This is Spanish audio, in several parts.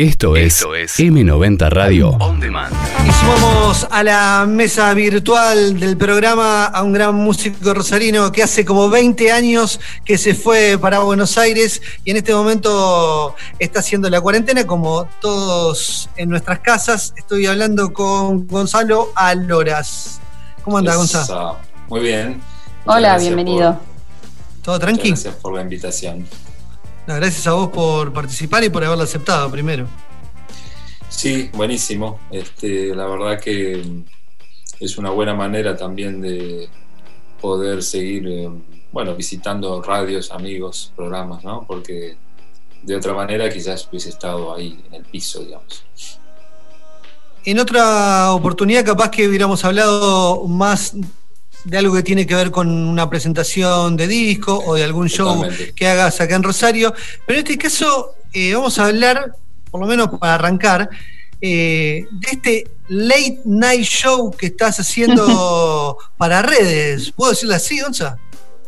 Esto es, M90 Radio On Demand. Y sumamos a la mesa virtual del programa a un gran músico rosarino que hace como 20 años que se fue para Buenos Aires y en este momento está haciendo la cuarentena como todos en nuestras casas. Estoy hablando con Gonzalo Aloras. ¿Cómo anda, Gonzalo? Muy bien. Hola, bienvenido. ¿Todo tranquilo? Gracias por la invitación gracias a vos por participar y por haberlo aceptado primero. Sí, buenísimo. Este, la verdad que es una buena manera también de poder seguir, eh, bueno, visitando radios, amigos, programas, ¿no? Porque de otra manera quizás hubiese estado ahí en el piso, digamos. En otra oportunidad capaz que hubiéramos hablado más de algo que tiene que ver con una presentación de disco o de algún show que hagas acá en Rosario. Pero en este caso eh, vamos a hablar, por lo menos para arrancar, eh, de este late night show que estás haciendo para redes. ¿Puedo decirlo así, Gonza?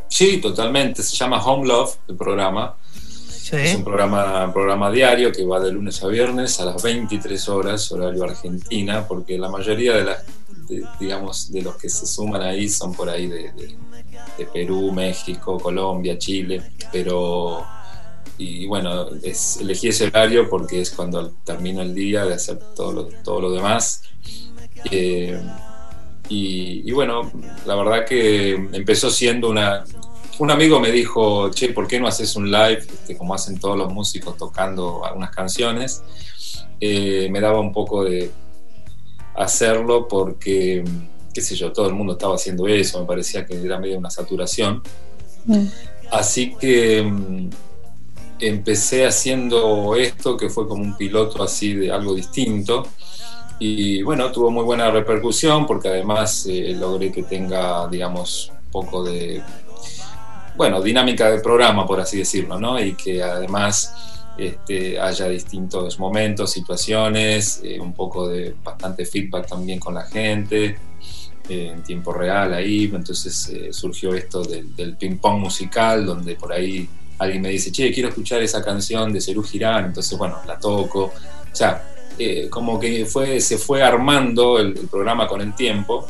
Sí, totalmente. Se llama Home Love, el programa. Es un programa, programa diario que va de lunes a viernes a las 23 horas, horario Argentina, porque la mayoría de las digamos, de los que se suman ahí son por ahí de, Perú, México, Colombia, Chile, pero y bueno, elegí ese horario porque es cuando termino el día de hacer todo lo, todo lo demás. Eh, y, bueno, la verdad que empezó siendo una... Un amigo me dijo, che, ¿por qué no haces un live este, como hacen todos los músicos tocando algunas canciones? Eh, me daba un poco de, hacerlo porque, qué sé yo, todo el mundo estaba haciendo eso, me parecía que era medio una saturación. Mm. Así que mm, empecé haciendo esto, que fue como un piloto así de algo distinto. Y bueno, tuvo muy buena repercusión porque además eh, logré que tenga, digamos, un poco de, bueno, dinámica de programa, por así decirlo, ¿no? Y que además este, haya distintos momentos, situaciones, eh, un poco de bastante feedback también con la gente, eh, en tiempo real ahí, entonces eh, surgió esto del, ping pong musical, donde por ahí alguien me dice, che, quiero escuchar esa canción de Cerú Girán, entonces bueno, la toco, o sea, como que fue, se fue armando el programa con el tiempo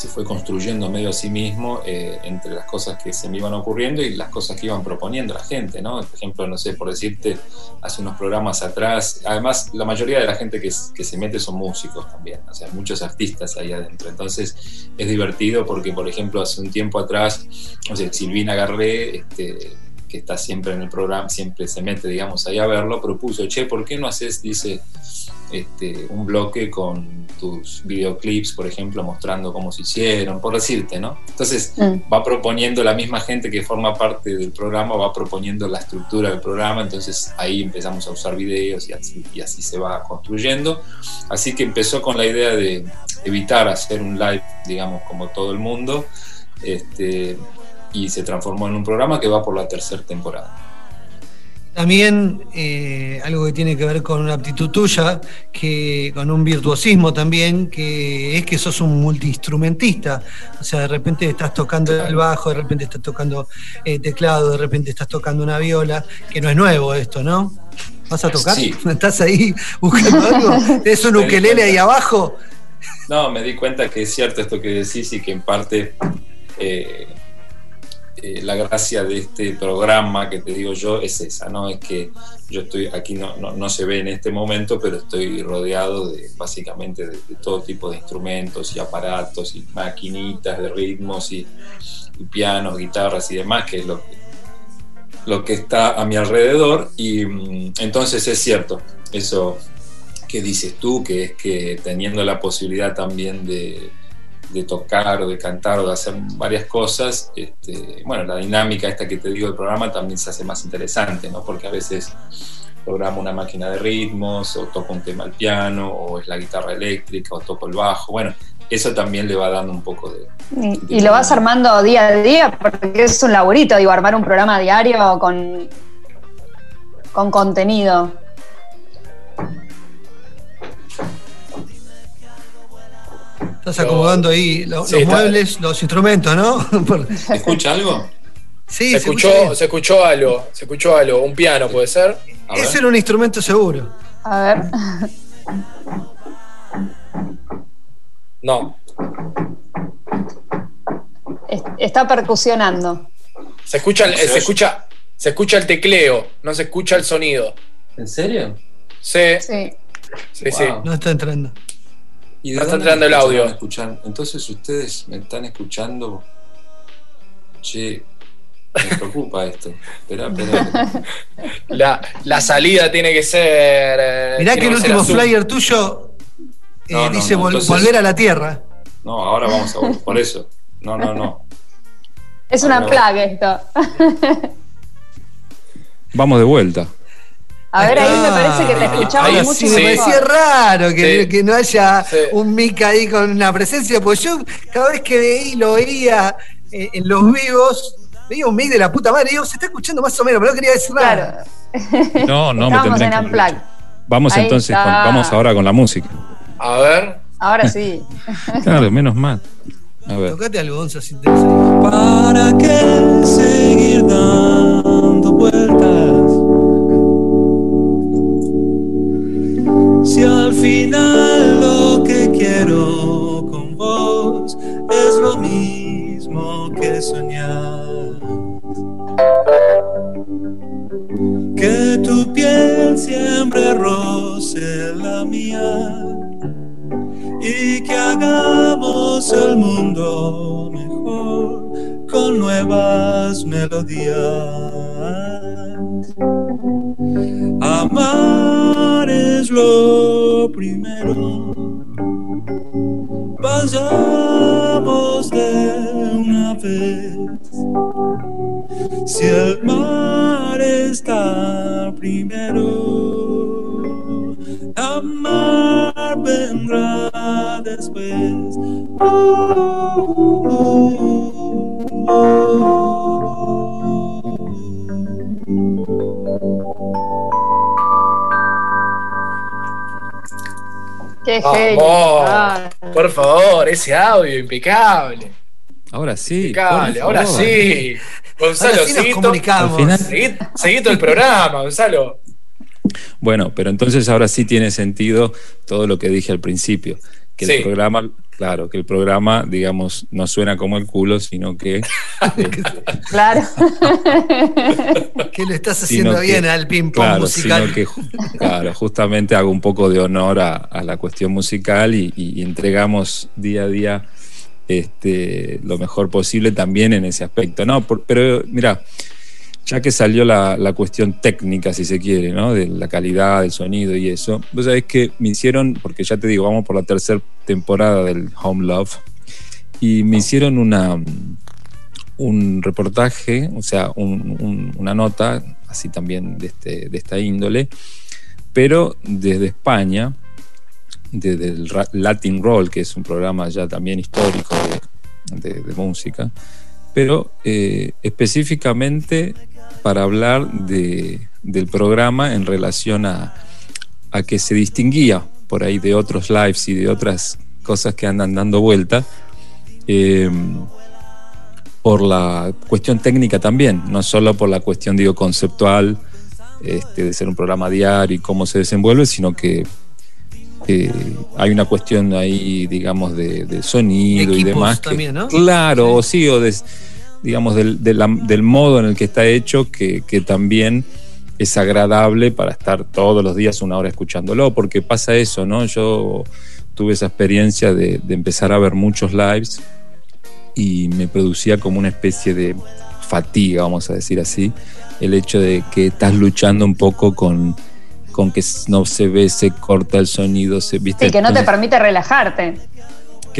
se fue construyendo medio a sí mismo eh, entre las cosas que se me iban ocurriendo y las cosas que iban proponiendo la gente, ¿no? Por ejemplo, no sé, por decirte, hace unos programas atrás, además la mayoría de la gente que, se mete son músicos también, o sea, muchos artistas ahí adentro, entonces es divertido porque, por ejemplo, hace un tiempo atrás, no sé, Silvina Garré, este, que está siempre en el programa, siempre se mete, digamos, ahí a verlo, propuso, che, ¿por qué no haces, dice, este, un bloque con tus videoclips, por ejemplo, mostrando cómo se hicieron, por decirte, ¿no? Entonces mm. va proponiendo la misma gente que forma parte del programa, va proponiendo la estructura del programa, entonces ahí empezamos a usar videos y así, y así se va construyendo. Así que empezó con la idea de evitar hacer un live, digamos, como todo el mundo. Este, y se transformó en un programa que va por la tercera temporada. También eh, algo que tiene que ver con una aptitud tuya, que con un virtuosismo también, que es que sos un multiinstrumentista. O sea, de repente estás tocando el bajo, de repente estás tocando eh, teclado, de repente estás tocando una viola, que no es nuevo esto, ¿no? ¿Vas a tocar? Sí. ¿Estás ahí buscando algo? ¿Es un ukelele ahí abajo? No, me di cuenta que es cierto esto que decís y que en parte eh, eh, la gracia de este programa que te digo yo es esa, ¿no? Es que yo estoy aquí, no, no, se ve en este momento, pero estoy rodeado de básicamente de, todo tipo de instrumentos y aparatos y maquinitas de ritmos y, pianos, guitarras y demás, que es lo que, lo que está a mi alrededor. Y mm, entonces es cierto, eso que dices tú, que es que teniendo la posibilidad también de de tocar o de cantar o de hacer varias cosas, este, bueno, la dinámica esta que te digo del programa también se hace más interesante, ¿no? Porque a veces programo una máquina de ritmos, o toco un tema al piano, o es la guitarra eléctrica, o toco el bajo, bueno, eso también le va dando un poco de... Y, lo vas armando día a día, porque es un laburito, digo, armar un programa diario con, con contenido. Estás acomodando ahí los, muebles, los instrumentos, ¿no? ¿Se escucha algo? Sí, se, escuchó, se escuchó algo, se escuchó algo, un piano puede ser. Ese era un instrumento seguro. A ver. No. Está percusionando. Se escucha, el, se, escucha, se escucha el tecleo, no se escucha el sonido. ¿En serio? Sí. Sí. Sí, sí. No está entrando. ¿Y está entrando el audio. Entonces ustedes me están escuchando. Che, me preocupa esto. Espera, espera. La, salida tiene que ser. Eh, Mirá que el último flyer tuyo eh, dice volver a la Tierra. No, ahora vamos a por eso. No, no, no. Es una plaga esto. Vamos de vuelta. A ver, ahí me parece que te escuchamos mucho sí, Me parecía raro que, no haya un mic ahí con una presencia, pues yo cada vez que veía, lo veía eh, en los vivos, veía un mic de la puta madre, digo, se está escuchando más o menos, pero no quería decir nada. No, no, me tendré en que Vamos entonces, vamos ahora con la música. A ver. Ahora sí. claro, menos mal. A ver. Tocate algodón si te ¿Para qué seguir dando vueltas? Mismo que soñar. Que tu piel siempre roce la mía y que hagamos el mundo mejor con nuevas melodías. Amar es lo primero. Vayamos de una vez. Si el mar está primero, amar vendrá después. Qué genio. Por favor, ese audio impecable. Ahora sí. Impecable, ahora sí. Gonzalo, seguí, todo el programa, Gonzalo. Bueno, pero entonces ahora sí tiene sentido todo lo que dije al principio. Que el programa, claro, que el programa, digamos, no suena como el culo, sino que. claro. que lo estás haciendo bien al ping-pong musical. Sino que, claro, justamente hago un poco de honor a, la cuestión musical y entregamos día a día este, lo mejor posible también en ese aspecto. No, pero mira, ya que salió la, cuestión técnica, si se quiere, ¿no? de la calidad del sonido y eso, vos sabés que me hicieron, porque ya te digo, vamos por la tercera temporada del Home Love, y me hicieron una, un reportaje, o sea, una nota, así también de, este, de esta índole, pero desde España, desde el Latin Roll, que es un programa ya también histórico de, música, pero eh, específicamente para hablar de, del programa en relación a, a, que se distinguía por ahí de otros lives y de otras cosas que andan dando vuelta. Em, por la cuestión técnica también, no solo por la cuestión digo conceptual este, de ser un programa diario y cómo se desenvuelve, sino que hay una cuestión ahí, digamos, de, sonido y demás. También, ¿no? Claro, sí, o de, digamos, del, modo en el que está hecho, que, también es agradable para estar todos los días una hora escuchándolo, porque pasa eso, ¿no? Yo tuve esa experiencia de, de empezar a ver muchos lives y me producía como una especie de fatiga, vamos a decir así, el hecho de que estás luchando un poco con con que no se ve, se corta el sonido, se viste. Sí, que no te permite relajarte.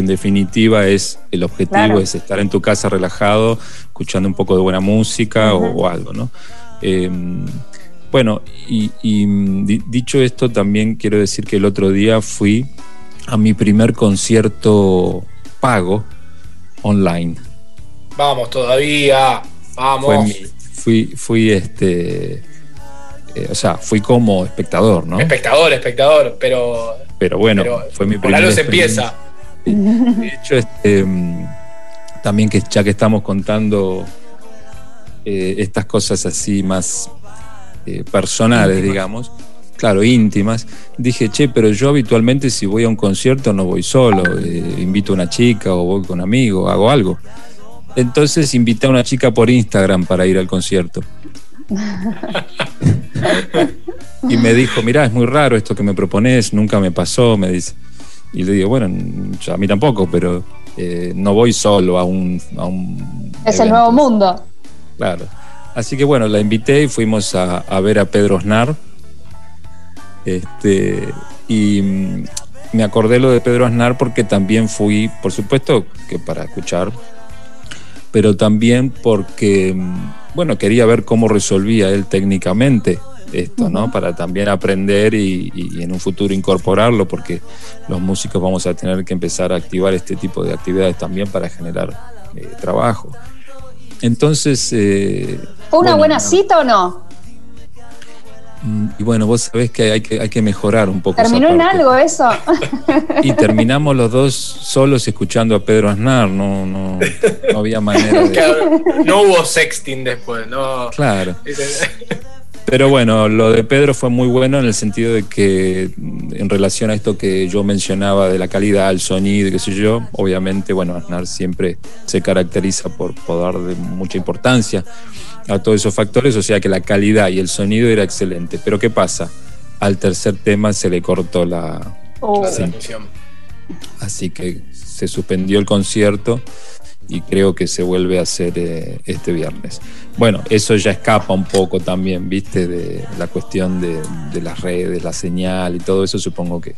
Que en definitiva es el objetivo es estar en tu casa relajado, escuchando un poco de buena música o, algo, ¿no? Em, bueno, y, dicho esto, también quiero decir que el otro día fui a mi primer concierto pago online. Vamos todavía, vamos. fui, fui este eh, o sea, fui como espectador, ¿no? Espectador, espectador, pero. Pero bueno, fue mi primera. Por se empieza. De hecho, este, mm, también que ya que estamos contando eh, estas cosas así más eh, personales, digamos, claro, íntimas, dije, che, pero yo habitualmente si voy a un concierto no voy solo, eh, invito a una chica o voy con un amigo, hago algo. Entonces invité a una chica por Instagram para ir al concierto. y me dijo, mirá, es muy raro esto que me propones, nunca me pasó, me dice. Y le digo, bueno, a mí tampoco, pero eh, no voy solo a un... es el nuevo mundo. Claro. Así que bueno, la invité y fuimos a, ver a Pedro Snar. Este, y mm, me acordé lo de Pedro Aznar porque también fui, por supuesto, que para escuchar, pero también porque, mm, bueno, quería ver cómo resolvía él técnicamente esto, ¿no? Para también aprender y, en un futuro incorporarlo, porque los músicos vamos a tener que empezar a activar este tipo de actividades también para generar eh, trabajo. Entonces... Eh, ¿Fue una buena cita o no? Mm, y bueno, vos sabés que hay que, hay que mejorar un poco. ¿Terminó en algo eso? Y terminamos los dos solos escuchando a Pedro Aznar, no, no, no había manera de... no hubo sexting después, no. Claro. Pero bueno, lo de Pedro fue muy bueno en el sentido de que en relación a esto que yo mencionaba de la calidad, el sonido, qué sé yo, obviamente, bueno, Aznar siempre se caracteriza por, por dar mucha importancia a todos esos factores, o sea que la calidad y el sonido era excelente. Pero ¿qué pasa? Al tercer tema se le cortó la, oh. Así que se suspendió el concierto y creo que se vuelve a hacer eh, este viernes. Bueno, eso ya escapa un poco también, viste, de la cuestión de, de las redes, la señal y todo eso, supongo que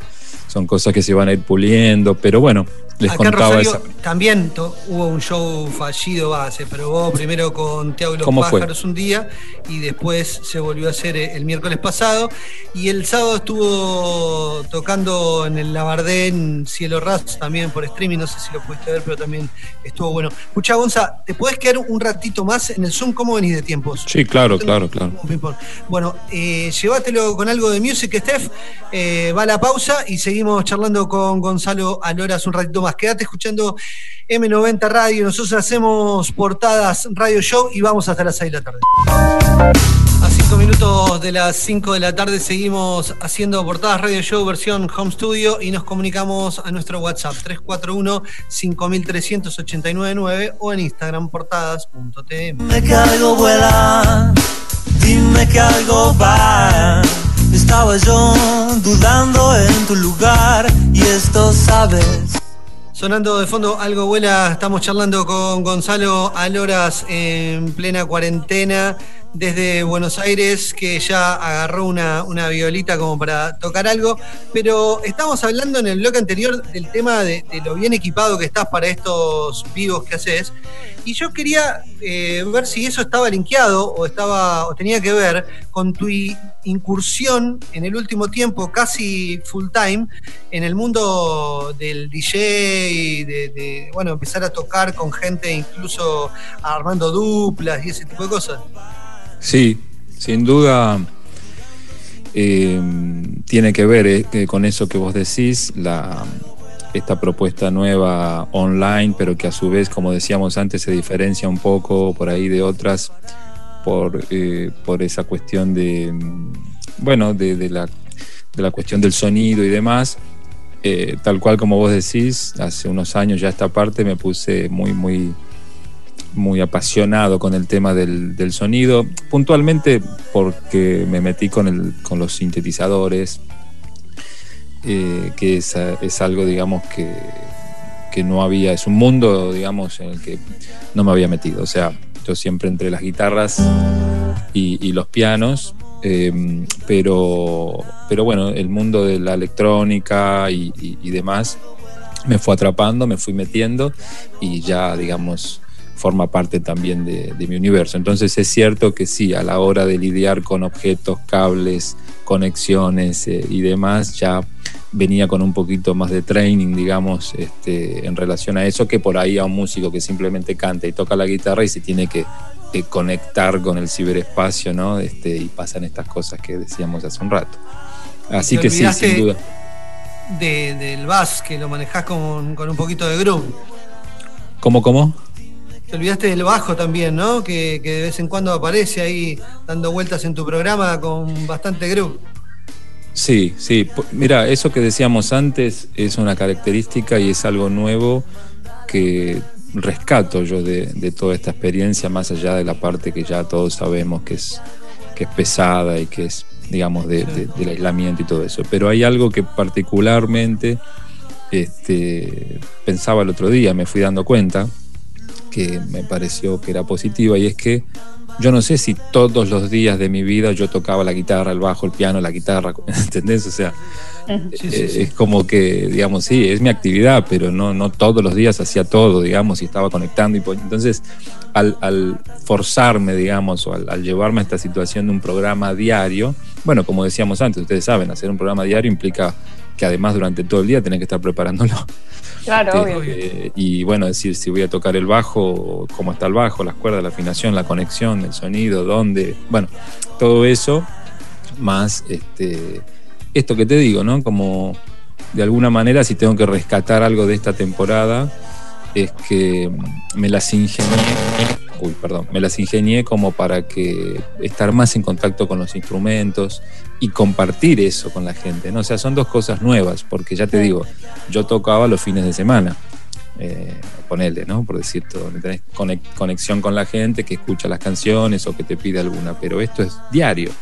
son cosas que se van a ir puliendo, pero bueno, les Acá en También hubo un show fallido, base, pero probó primero con Tiago y los Pájaros un día y después se volvió a hacer eh, el miércoles pasado. Y el sábado estuvo tocando en el Labardén Cielo Ras también por streaming, no sé si lo pudiste ver, pero también estuvo bueno. Escucha, Gonza, ¿te puedes quedar un ratito más en el Zoom? ¿Cómo venís de tiempos? Sí, claro, claro, claro. Bueno, eh, llévatelo con algo de music, Steph. Eh, va a la pausa y seguimos Seguimos charlando con Gonzalo Aloras un ratito más. Quédate escuchando M90 Radio. Nosotros hacemos portadas Radio Show y vamos hasta las 6 de la tarde. A 5 minutos de las 5 de la tarde seguimos haciendo portadas Radio Show versión Home Studio y nos comunicamos a nuestro WhatsApp 341-5389 o en Instagram portadas.tm. Dime que algo vuela, dime que algo va estaba yo dudando en tu lugar y esto sabes. Sonando de fondo algo vuela, estamos charlando con Gonzalo Aloras en plena cuarentena desde Buenos Aires, que ya agarró una, violita como para tocar algo, pero estamos hablando en el bloque anterior del tema de, lo bien equipado que estás para estos vivos que haces, y yo quería eh, ver si eso estaba linkeado o, estaba, o tenía que ver con tu incursión en el último tiempo, casi full time, en el mundo del DJ y de, bueno, empezar a tocar con gente, incluso armando duplas y ese tipo de cosas. Sí, sin duda eh, tiene que ver eh, con eso que vos decís, la, esta propuesta nueva online, pero que a su vez, como decíamos antes, se diferencia un poco por ahí de otras por, eh, por esa cuestión de, bueno, de, la, de la cuestión del sonido y demás. tal cual como vos decís, hace unos años ya esta parte me puse muy, muy muy apasionado con el tema del, sonido, puntualmente porque me metí con, el, con los sintetizadores, eh, que es, algo, digamos, que, que, no había, es un mundo, digamos, en el que no me había metido. O sea, yo siempre entre las guitarras y, los pianos, em, pero, pero bueno, el mundo de la electrónica y, y demás me fue atrapando, me fui metiendo y ya, digamos, forma parte también de, mi universo. Entonces es cierto que sí, a la hora de lidiar con objetos, cables, conexiones eh, y demás, ya venía con un poquito más de training, digamos, este, en relación a eso, que por ahí a un músico que simplemente canta y toca la guitarra y se tiene que conectar con el ciberespacio, ¿no? Este, y pasan estas cosas que decíamos hace un rato. Así que sí, sin duda. del bass, que lo manejás con, con un poquito de groove. ¿Cómo, cómo? Te olvidaste del bajo también, ¿no? Que, de vez en cuando aparece ahí dando vueltas en tu programa con bastante groove. Sí, sí. Mira, eso que decíamos antes es una característica y es algo nuevo que rescato yo de, toda esta experiencia, más allá de la parte que ya todos sabemos que es, que es pesada y que es, digamos, del aislamiento y todo eso. Pero hay algo que particularmente este, pensaba el otro día, me fui dando cuenta, que me pareció que era positiva, y es que yo no sé si todos los días de mi vida yo tocaba la guitarra, el bajo, el piano, la guitarra, ¿entendés? O sea, eh, es como que, digamos, sí, es mi actividad, pero no, no todos los días hacía todo, digamos, y estaba conectando. Y, entonces, al, forzarme, digamos, o al, llevarme a esta situación de un programa diario, bueno, como decíamos antes, ustedes saben, hacer un programa diario implica que además durante todo el día tenés que estar preparándolo. Claro, este, obvio. y bueno, decir si voy a tocar el bajo, cómo está el bajo, las cuerdas, la afinación, la conexión, el sonido, dónde, bueno, todo eso, más este, esto que te digo, ¿no? Como de alguna manera, si tengo que rescatar algo de esta temporada, es que me las ingenié, uy, perdón, me las ingenié como para que estar más en contacto con los instrumentos y compartir eso con la gente, ¿no? O sea, son dos cosas nuevas, porque ya te digo, yo tocaba los fines de semana, eh, ponele, ¿no? Por decir todo, tenés conexión con la gente que escucha las canciones o que te pide alguna, pero esto es diario,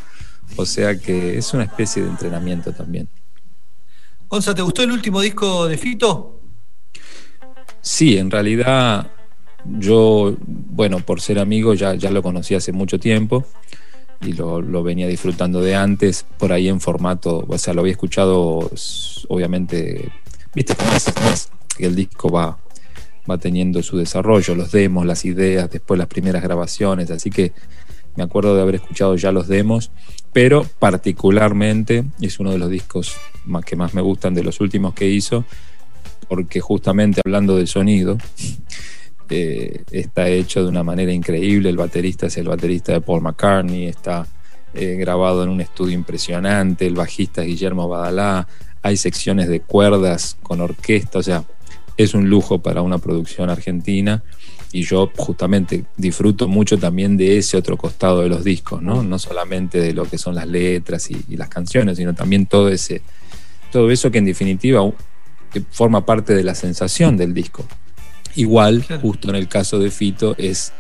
o sea que es una especie de entrenamiento también. Gonza, ¿te gustó el último disco de Fito? Sí, en realidad yo, bueno, por ser amigo ya, ya lo conocí hace mucho tiempo y lo, venía disfrutando de antes, por ahí en formato, o sea, lo había escuchado, obviamente, viste cómo el disco va, va teniendo su desarrollo, los demos, las ideas, después las primeras grabaciones, así que me acuerdo de haber escuchado ya los demos, pero particularmente es uno de los discos más que más me gustan de los últimos que hizo porque justamente hablando de sonido, eh, está hecho de una manera increíble. El baterista es el baterista de Paul McCartney, está eh, grabado en un estudio impresionante. El bajista es Guillermo Badalá. Hay secciones de cuerdas con orquesta, o sea, es un lujo para una producción argentina. Y yo justamente disfruto mucho también de ese otro costado de los discos, ¿no? No solamente de lo que son las letras y, y las canciones, sino también todo ese, todo eso que en definitiva forma parte de la sensación del disco. Igual, justo en el caso de Fito, es,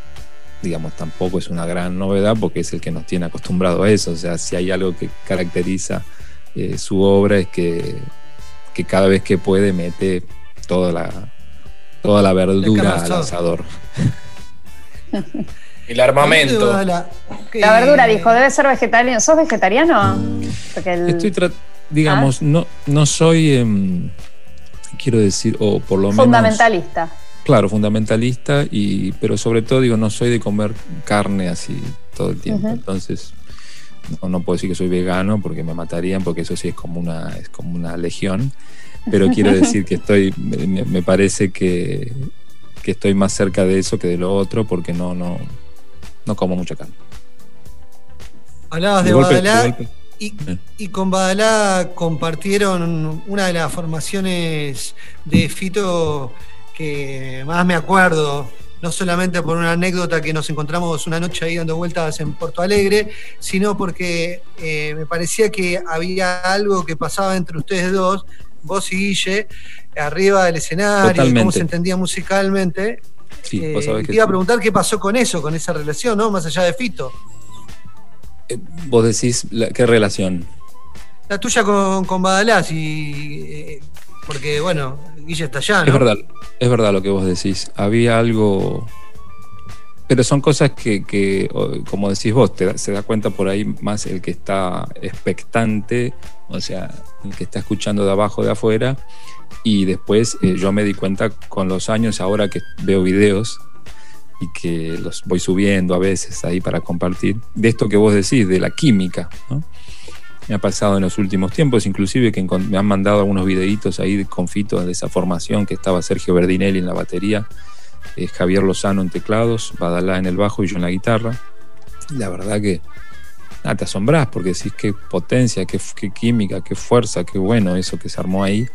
digamos, tampoco es una gran novedad porque es el que nos tiene acostumbrado a eso. O sea, si hay algo que caracteriza eh, su obra es que, que, cada vez que puede mete toda la, toda la verdura al asador. El armamento. La, verdura, dijo, debe ser vegetariano. ¿Sos vegetariano? Estoy, digamos, no, no soy... Em, quiero decir, o por lo menos... Fundamentalista. Claro, fundamentalista, y, pero sobre todo digo, no soy de comer carne así todo el tiempo. Entonces, no, puedo decir que soy vegano porque me matarían, porque eso sí es como una, es como una legión. Pero quiero decir que estoy, me, parece que, que, estoy más cerca de eso que de lo otro, porque no, no, no como mucha carne. Hablabas de, de y, con Badalá compartieron una de las formaciones de Fito que más me acuerdo, no solamente por una anécdota que nos encontramos una noche ahí dando vueltas en Porto Alegre, sino porque eh, me parecía que había algo que pasaba entre ustedes dos, vos y Guille, arriba del escenario, cómo se entendía musicalmente. Sí, eh, iba a preguntar qué pasó con eso, con esa relación, ¿no? Más allá de Fito. Eh, vos decís, ¿qué relación? La tuya con, con Badalás y. Porque, bueno, Guille está allá, ¿no? Es verdad, es verdad lo que vos decís. Había algo. Pero son cosas que, como decís vos, te se da cuenta por ahí más el que está expectante, o sea, el que está escuchando de abajo, de afuera. Y después eh, yo me di cuenta con los años, ahora que veo videos y que los voy subiendo a veces ahí para compartir, de esto que vos decís, de la química. Me ha pasado en los últimos tiempos, inclusive que me han mandado algunos videitos ahí confitos de esa formación que estaba Sergio Verdinelli en la batería, es Javier Lozano en teclados, Badalá en el bajo y yo en la guitarra. La verdad que te asombrás porque decís qué potencia, qué, química, qué fuerza, qué bueno eso que se armó ahí.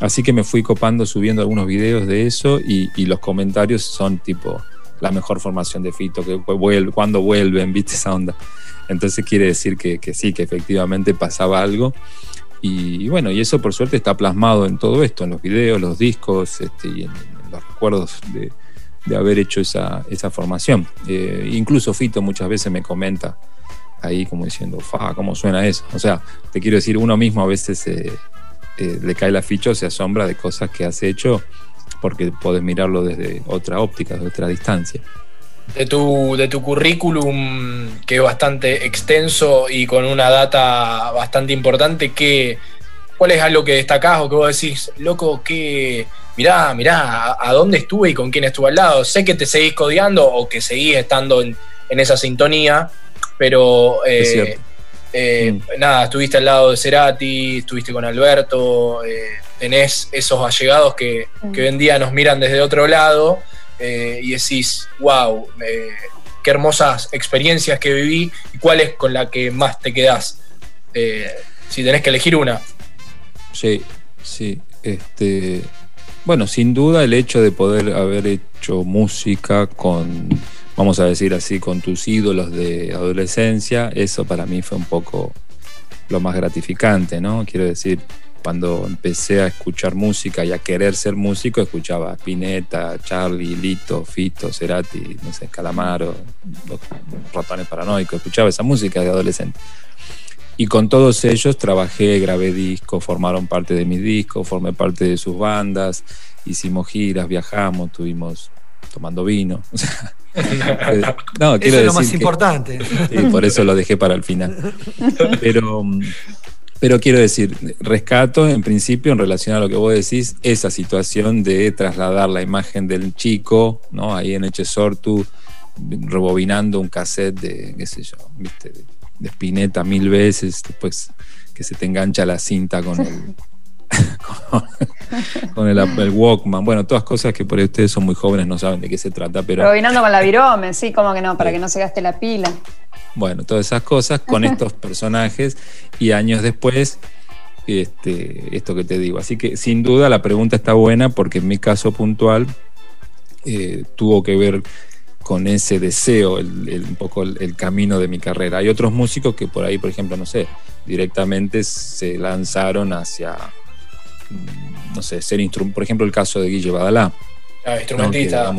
Así que me fui copando subiendo algunos videos de eso y, y los comentarios son tipo, la mejor formación de Fito, que vuelve, cuando vuelven, viste esa onda. Entonces quiere decir que, sí, que efectivamente pasaba algo. Y, bueno, y eso por suerte está plasmado en todo esto, en los videos, los discos este, y en, los recuerdos de, haber hecho esa, formación. Eh, incluso Fito muchas veces me comenta ahí como diciendo, fa, ¿cómo suena eso? O sea, te quiero decir, uno mismo a veces eh, eh, le cae la ficha o se asombra de cosas que has hecho porque podés mirarlo desde otra óptica, desde otra distancia. De tu, de tu currículum, que es bastante extenso y con una data bastante importante, ¿qué, ¿cuál es algo que destacás o que vos decís, loco, que mirá, mirá, a, dónde estuve y con quién estuve al lado? Sé que te seguís codeando o que seguís estando en, esa sintonía, pero eh, eh, mm. nada, estuviste al lado de Cerati, estuviste con Alberto, eh, tenés esos allegados que, mm. que, hoy en día nos miran desde otro lado eh, y decís, wow, qué hermosas experiencias que viví y cuál es con la que más te quedás. si tenés que elegir una. Sí, sí. Este, bueno, sin duda el hecho de poder haber hecho música con vamos a decir así, con tus ídolos de adolescencia, eso para mí fue un poco lo más gratificante, ¿no? Quiero decir, cuando empecé a escuchar música y a querer ser músico, escuchaba Spinetta, Charlie, Lito, Fito, Cerati, no sé, Calamaro, los ratones paranoicos, escuchaba esa música de adolescente. Y con todos ellos trabajé, grabé discos, formaron parte de mis discos, formé parte de sus bandas, hicimos giras, viajamos, tuvimos tomando vino. no, eso es lo más importante. por eso lo dejé para el final. Pero, pero quiero decir, rescato en principio en relación a lo que vos decís, esa situación de trasladar la imagen del chico, ¿no? Ahí en Echesortu, rebobinando un cassette de, qué sé yo, ¿viste? De, de Spinetta mil veces, después que se te engancha la cinta con el con, el, Walkman, bueno, todas cosas que por ustedes son muy jóvenes, no saben de qué se trata, pero... Robinando con la virome, sí, como que no, para que no se gaste la pila. Bueno, todas esas cosas con estos personajes y años después, este, esto que te digo. Así que sin duda la pregunta está buena porque en mi caso puntual eh, tuvo que ver con ese deseo, un poco el, camino de mi carrera. Hay otros músicos que por ahí, por ejemplo, no sé, directamente se lanzaron hacia Mm, no sé, ser instrumento, por ejemplo el caso de Guille Badalá. Ah, instrumentista.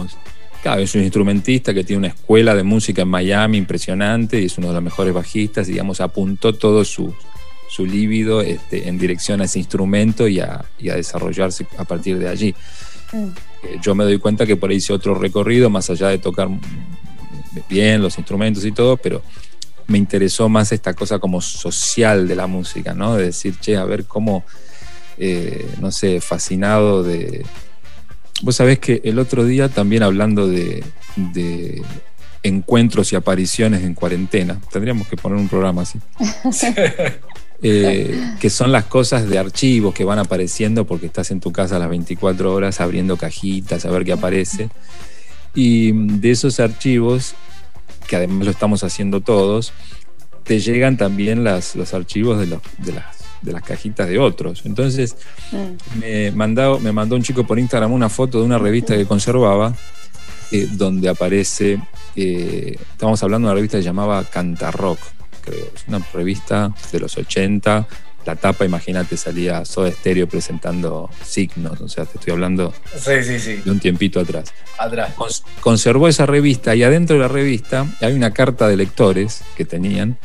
Claro, es un instrumentista que tiene una escuela de música en Miami impresionante y es uno de los mejores bajistas, digamos, apuntó todo su, su líbido este, en dirección a ese instrumento y a, desarrollarse a partir de allí. Mm. Eh, yo me doy cuenta que por ahí hice otro recorrido, más allá de tocar bien los instrumentos y todo, pero me interesó más esta cosa como social de la música, ¿no? De decir, che, a ver cómo eh, no sé, fascinado de... Vos sabés que el otro día también hablando de, encuentros y apariciones en cuarentena, tendríamos que poner un programa así. Eh, que son las cosas de archivos que van apareciendo porque estás en tu casa a las 24 horas abriendo cajitas a ver qué aparece. Y de esos archivos, que además lo estamos haciendo todos, te llegan también las, los archivos de, los, de las de las cajitas de otros. Entonces mm. me, mandó, me mandó un chico por Instagram una foto de una revista que conservaba, eh, donde aparece, eh, estamos hablando de una revista que se llamaba Cantarrock, creo, es una revista de los 80. La tapa, imagínate, salía Soda Stereo presentando signos, o sea, te estoy hablando de un tiempito atrás. Atrás. conservó esa revista y adentro de la revista hay una carta de lectores que tenían,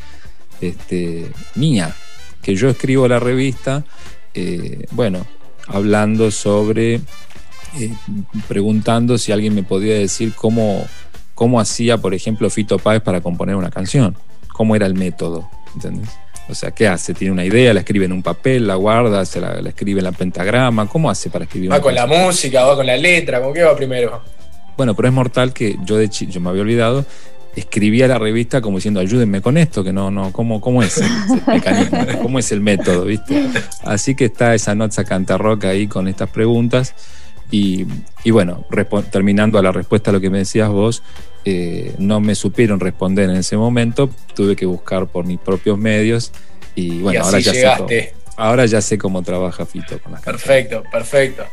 este, mía, que yo escribo la revista, eh, bueno, hablando sobre, eh, preguntando si alguien me podía decir cómo, cómo hacía, por ejemplo, Fito Páez para componer una canción, cómo era el método, ¿entendés? O sea, ¿qué hace? Tiene una idea, la escribe en un papel, la guarda, se la, escribe en la pentagrama. ¿Cómo hace para escribir? Va con la música, va con la letra, ¿con qué va primero? Bueno, pero es mortal que yo de yo me había olvidado escribía la revista como diciendo, ayúdenme con esto, que no, no, ¿cómo, cómo es el mecanismo? ¿Cómo es el método? ¿viste? Así que está esa nota cantarroca ahí con estas preguntas. Y, bueno, terminando a la respuesta a lo que me decías vos, eh, no me supieron responder en ese momento, tuve que buscar por mis propios medios y bueno, ahora, ya sé cómo, ahora ya sé cómo trabaja Fito con las Perfecto, perfecto.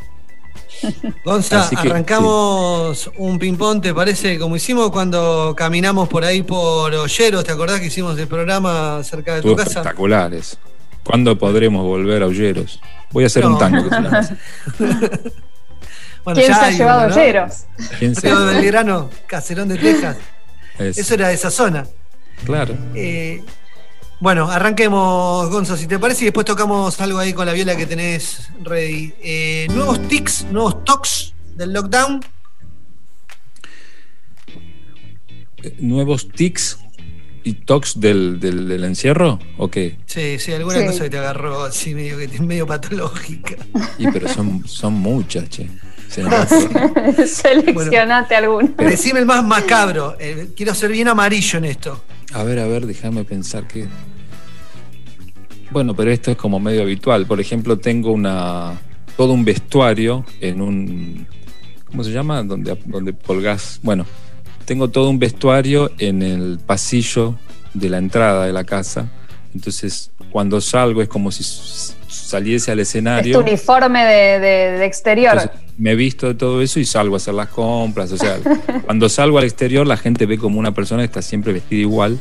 Gonza, arrancamos un ping-pong, ¿te parece? Como hicimos cuando caminamos por ahí por Olleros, ¿te acordás que hicimos el programa cerca de tu casa? Espectaculares. ¿Cuándo podremos volver a Olleros? Voy a hacer un tango. bueno, ¿Quién se ha llevado a Olleros? ¿Quién se ha llevado Belgrano? Caserón de Texas. Eso era de esa zona. Claro. Eh, bueno, arranquemos, Gonzo, si te parece, y después tocamos algo ahí con la viola que tenés ready. Eh, ¿Nuevos tics, nuevos talks del lockdown? Eh, ¿Nuevos tics y talks del, encierro o qué? Sí, sí, alguna cosa que te agarró así medio, que, medio patológica. Y pero son, son muchas, che. Seleccionate alguna. Decime el más macabro. Eh, quiero ser bien amarillo en esto. A ver, a ver, déjame pensar que. Bueno, pero esto es como medio habitual. Por ejemplo, tengo una todo un vestuario en un ¿cómo se llama? Donde donde colgás, bueno, tengo todo un vestuario en el pasillo de la entrada de la casa. Entonces, cuando salgo es como si saliese al escenario. Es tu uniforme de, exterior. Me visto de todo eso y salgo a hacer las compras. O sea, cuando salgo al exterior la gente ve como una persona que está siempre vestida igual.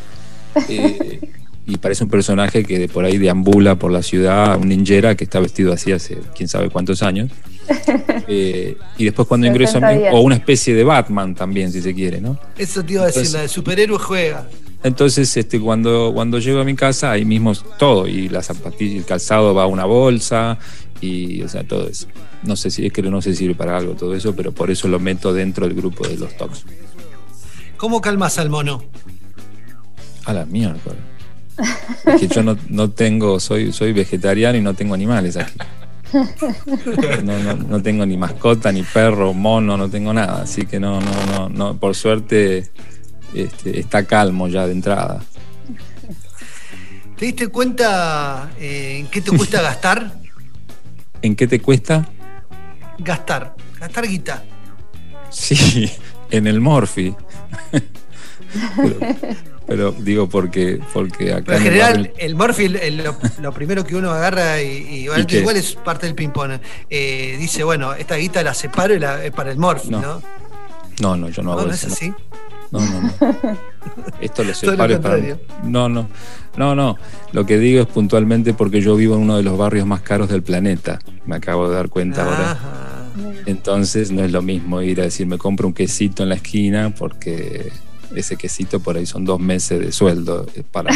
Eh, y parece un personaje que de por ahí deambula por la ciudad, un ninjera que está vestido así hace quién sabe cuántos años. Eh, y después cuando ingreso a o una especie de Batman también, si se quiere, ¿no? Eso te iba a decir, la de superhéroe juega. Entonces, este, cuando, cuando llego a mi casa, ahí mismo todo, y la zapatilla, el calzado va a una bolsa, y o sea, todo eso. No sé si es que no se sirve para algo todo eso, pero por eso lo meto dentro del grupo de los tocs. ¿Cómo calmas al mono? A la mierda. Es que yo no, tengo, soy, soy vegetariano y no tengo animales aquí. No, tengo ni mascota, ni perro, mono, no tengo nada. Así que no, no, no, no. Por suerte este, está calmo ya de entrada. ¿Te diste cuenta eh, en qué te cuesta gastar? ¿En qué te cuesta? Gastar, gastar guita. Sí, en el Morphy. pero, digo porque, porque acá. en general, el, Morphy, lo, primero que uno agarra y, igual es parte del ping-pong. Eh, dice, bueno, esta guita la separo y la, es para el Morphy, ¿no? No, no, yo no hago no, eso. ¿No es así? No, no, no. Esto lo separo para. No, no. No, no. Lo que digo es puntualmente porque yo vivo en uno de los barrios más caros del planeta. Me acabo de dar cuenta ahora. Entonces no es lo mismo ir a decir me compro un quesito en la esquina porque ese quesito por ahí son dos meses de sueldo eh, para.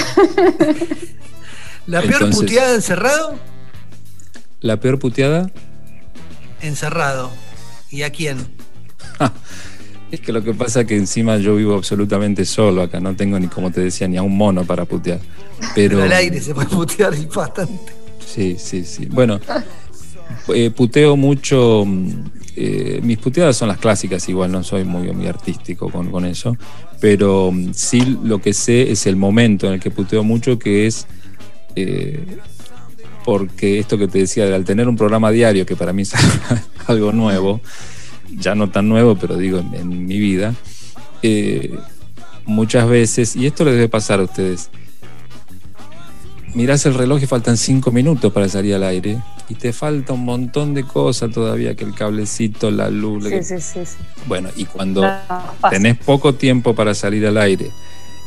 ¿La peor puteada encerrado? ¿La peor puteada? Encerrado. ¿Y a quién? Es que lo que pasa es que encima yo vivo absolutamente solo acá, no tengo ni, como te decía, ni a un mono para putear. Pero al aire se puede putear y bastante. Sí, sí, sí. Bueno, eh, puteo mucho. Mm, eh, mis puteadas son las clásicas, igual no soy muy, muy artístico con, con, eso. Pero mm, sí lo que sé es el momento en el que puteo mucho, que es. Eh, porque esto que te decía, al tener un programa diario, que para mí es algo nuevo, ya no tan nuevo, pero digo en, mi vida, eh, muchas veces, y esto les debe pasar a ustedes, mirás el reloj y faltan cinco minutos para salir al aire y te falta un montón de cosas todavía, que el cablecito, la luz. Sí, sí, sí, bueno, y cuando tenés poco tiempo para salir al aire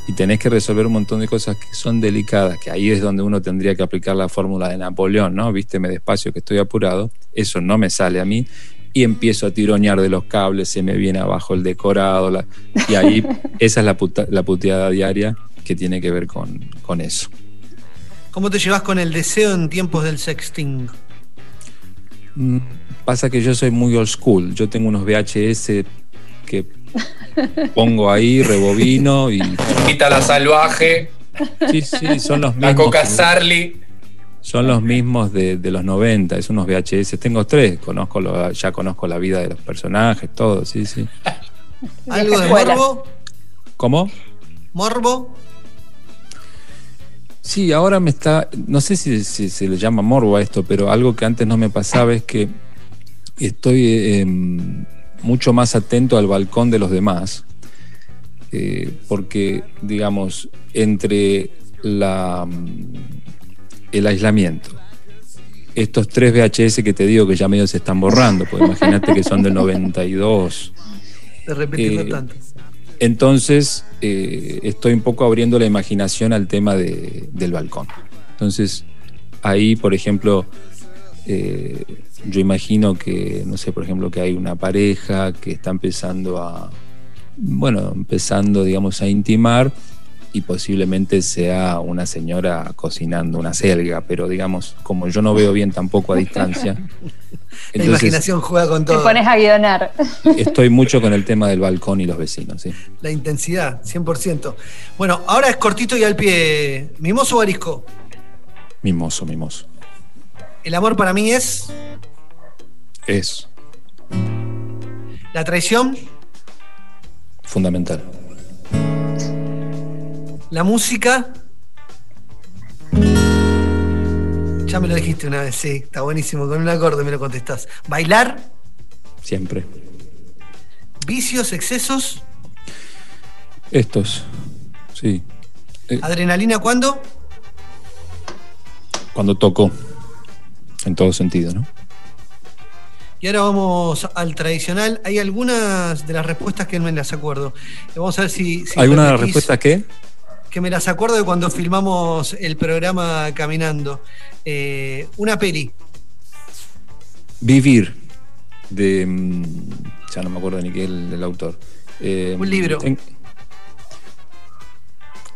y tenés que resolver un montón de cosas que son delicadas, que ahí es donde uno tendría que aplicar la fórmula de Napoleón, ¿no? Vísteme despacio que estoy apurado, eso no me sale a mí y empiezo a tironear de los cables, se me viene abajo el decorado, y ahí esa es la, la, puteada diaria que tiene que ver con, con, eso. ¿Cómo te llevas con el deseo en tiempos del sexting? Mm, pasa que yo soy muy old school, yo tengo unos VHS que pongo ahí, rebobino y... Quita la salvaje. Sí, sí, son los mismos. La Coca Sarli. Son los mismos de, los 90, es unos VHS. Tengo tres, conozco ya conozco la vida de los personajes, todo, sí, sí. ¿Algo de morbo? ¿Cómo? ¿Morbo? Sí, ahora me está, no sé si, se le llama morbo a esto, pero algo que antes no me pasaba es que estoy em, mucho más atento al balcón de los demás, eh, porque, digamos, entre la el aislamiento estos tres VHS que te digo que ya medio se están borrando, porque imagínate que son del 92. De repetirlo tanto. Entonces, estoy un poco abriendo la imaginación al tema del balcón. Entonces, ahí, por ejemplo, yo imagino que, no sé, por ejemplo, que hay una pareja que está empezando a, bueno, empezando, digamos, a intimar y posiblemente sea una señora cocinando una selga, pero digamos, como yo no veo bien tampoco a distancia. La imaginación juega con todo. Te pones a guionar. Estoy mucho con el tema del balcón y los vecinos, sí. La intensidad, 100%. Bueno, ahora es cortito y al pie. ¿Mimoso o arisco? Mimoso, mimoso. ¿El amor para mí es? Es. ¿La traición? Fundamental. La música. Ya me lo dijiste una vez, sí, está buenísimo. Con un acorde me lo contestás. ¿Bailar? Siempre. ¿Vicios, excesos? Estos, sí. Eh, ¿Adrenalina cuándo? Cuando toco, en todo sentido, ¿no? Y ahora vamos al tradicional. Hay algunas de las respuestas que no me las acuerdo. Vamos a ver si. ¿Hay una de las respuestas qué? Que me las acuerdo de cuando filmamos el programa Caminando. Eh, una peli. Vivir. De. Mm, ya no me acuerdo ni qué el, el autor. Eh, Un libro.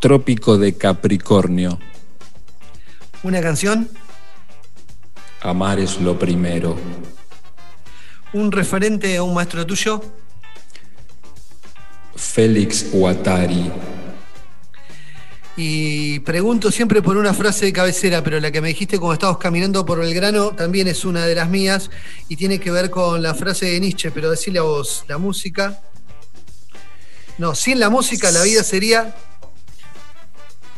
Trópico de Capricornio. ¿Una canción? Amar es lo primero un referente a un maestro tuyo? Félix Guattari. Y pregunto siempre por una frase de cabecera, pero la que me dijiste cuando estábamos caminando por Belgrano también es una de las mías y tiene que ver con la frase de Nietzsche, pero decirle a vos, la música. No, sin la música la vida sería.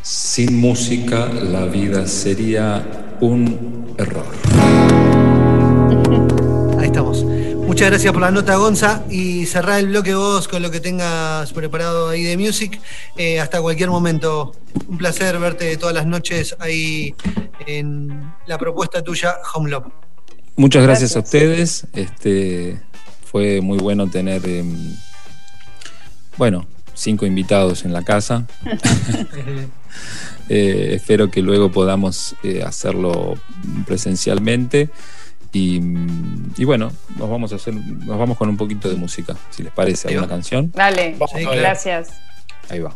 Sin música la vida sería un error. Muchas gracias por la nota, Gonza. Y cerrar el bloque vos con lo que tengas preparado ahí de music. Eh, hasta cualquier momento. Un placer verte todas las noches ahí en la propuesta tuya, Home Love. Muchas gracias, a ustedes. Este, fue muy bueno tener, em, bueno, cinco invitados en la casa. Eh, espero que luego podamos eh, hacerlo presencialmente. Y, bueno, nos vamos a hacer, nos vamos con un poquito de música, si les parece, ¿Hay una canción? Dale, gracias. Ahí va.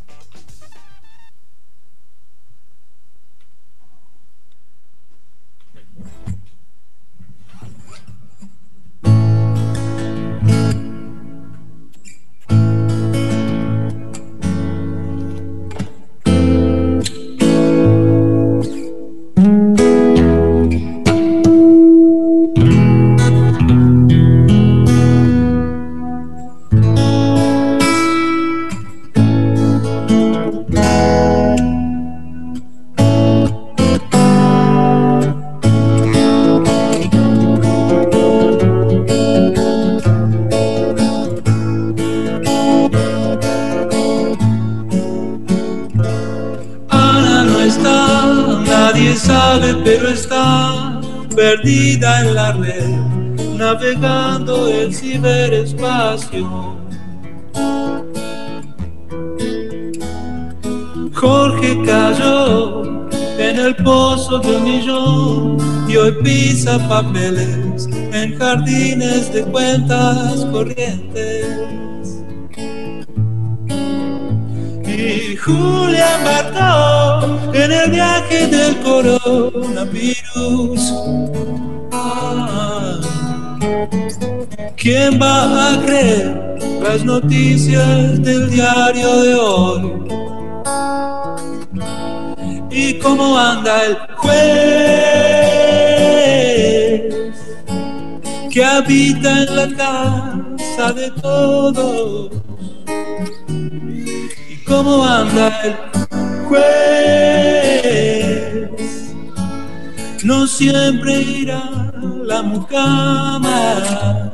Corrientes. Y Julia embarcó en el viaje del coronavirus ¿Quién va a creer las noticias del diario de hoy? ¿Y cómo anda el juez que habita en la de todos? ¿Y cómo anda el juez? No siempre irá la mucama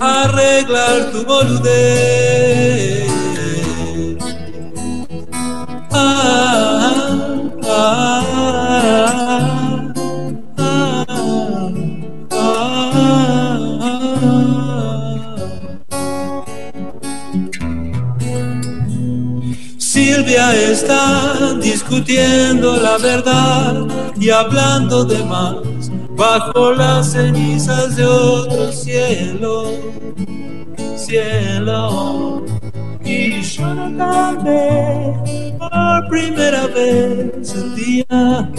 arreglar tu boludez. Ah, ah, están discutiendo la verdad y hablando de más bajo las cenizas de otro cielo, cielo. Y yo no canté por primera vez el día.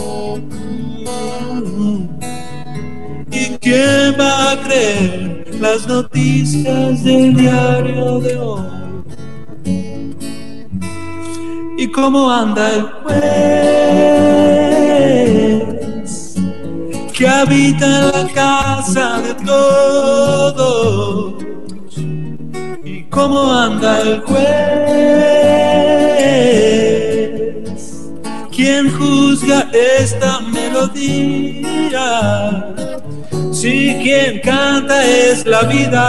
¿Y quién va a creer las noticias del diario de hoy? ¿Y cómo anda el juez que habita en la casa de todos? ¿Y cómo anda el juez? ¿Quién juzga esta melodía? Si quien canta es la vida.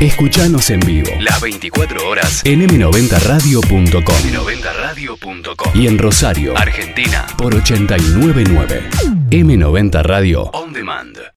Escuchanos en vivo. Las 24 horas. En m90radio.com m90radio.com y en Rosario, Argentina. Por 899 M90 Radio. On Demand.